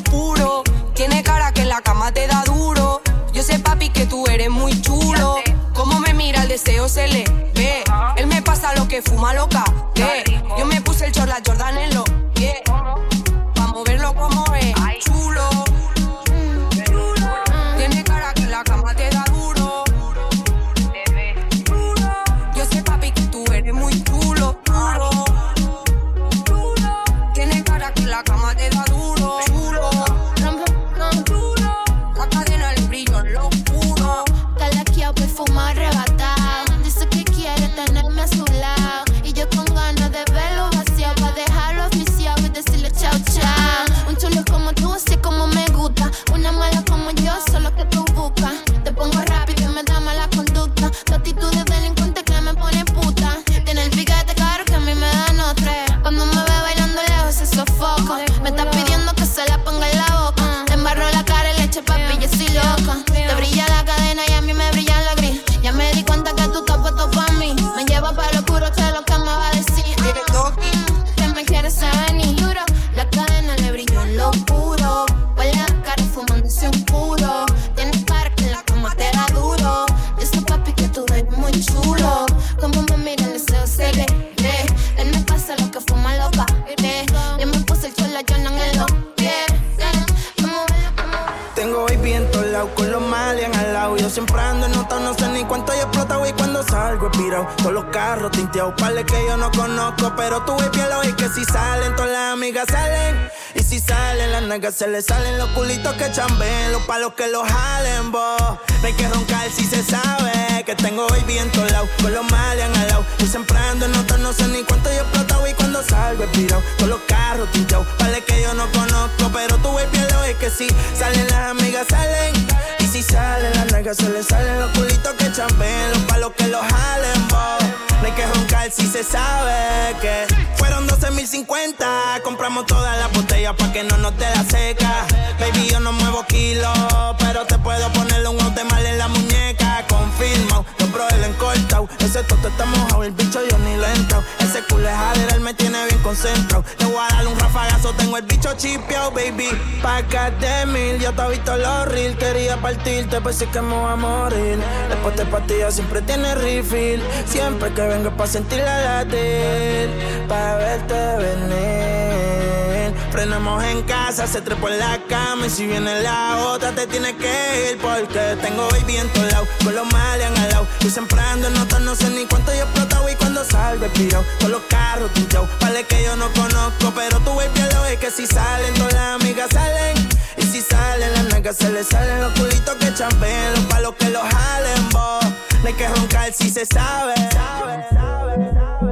puro. Tiene cara que en la cama te da duro. Yo sé, papi, que tú eres muy chulo. Como me mira, el deseo se le ve. Él me pasa lo que fuma loca. Yo, lado. Yo siempre ando en nota, no sé ni cuánto he explotado y cuando salgo pirado. Todos los carros tinteados, pales que yo no conozco. Pero tú lo y que si salen, todas las amigas salen. Y si salen, las nalgas se le salen los culitos que chamben, los palos que los jalen, vos. No hay que roncar si se sabe que tengo en todos lados con los malian al lado. Yo siempre ando en nota, no sé ni cuánto he explotado y cuando salgo pirado. Todos los carros tinteados, pales que yo no conozco. Pero tú lo y que si salen, las amigas salen. Si salen, las nalgas se le salen los culitos que champen, los palos que los jalen, vos. No hay que roncar si se sabe que fueron 12.050. Compramos todas las botellas pa' que no nos dé la seca. Baby, yo no muevo kilos, pero te puedo ponerle un mal en la muñeca. Confirmo, los bro el encortado. Ese toto está mojado, el bicho yo ni lo he entrado. Ese culo es él me tiene bien concentrado. Le voy a dar un rafagazo, tengo el bicho chipeado, baby. Pa' de mil, yo te he visto los reels. Quería partirte, pues sí que me voy a morir. Después de pastillas siempre tiene refill. Siempre que vengo pa' sentir la latir, pa' verte venir. Frenamos en casa, se trepó en la cama y si viene la otra te tienes que ir porque tengo baby en todos lados, con los malian al lado. Y en notas, no sé ni cuánto yo explotado y cuando salgo he pirado. Con los carros tinteados, vale que yo no conozco, pero ves bien lo es que si salen, todas las amigas salen. Y si salen, las nalgas se les salen los culitos que champen, los palos que los jalen, vos. No hay que roncar si se sabe. sabe, sabe, sabe.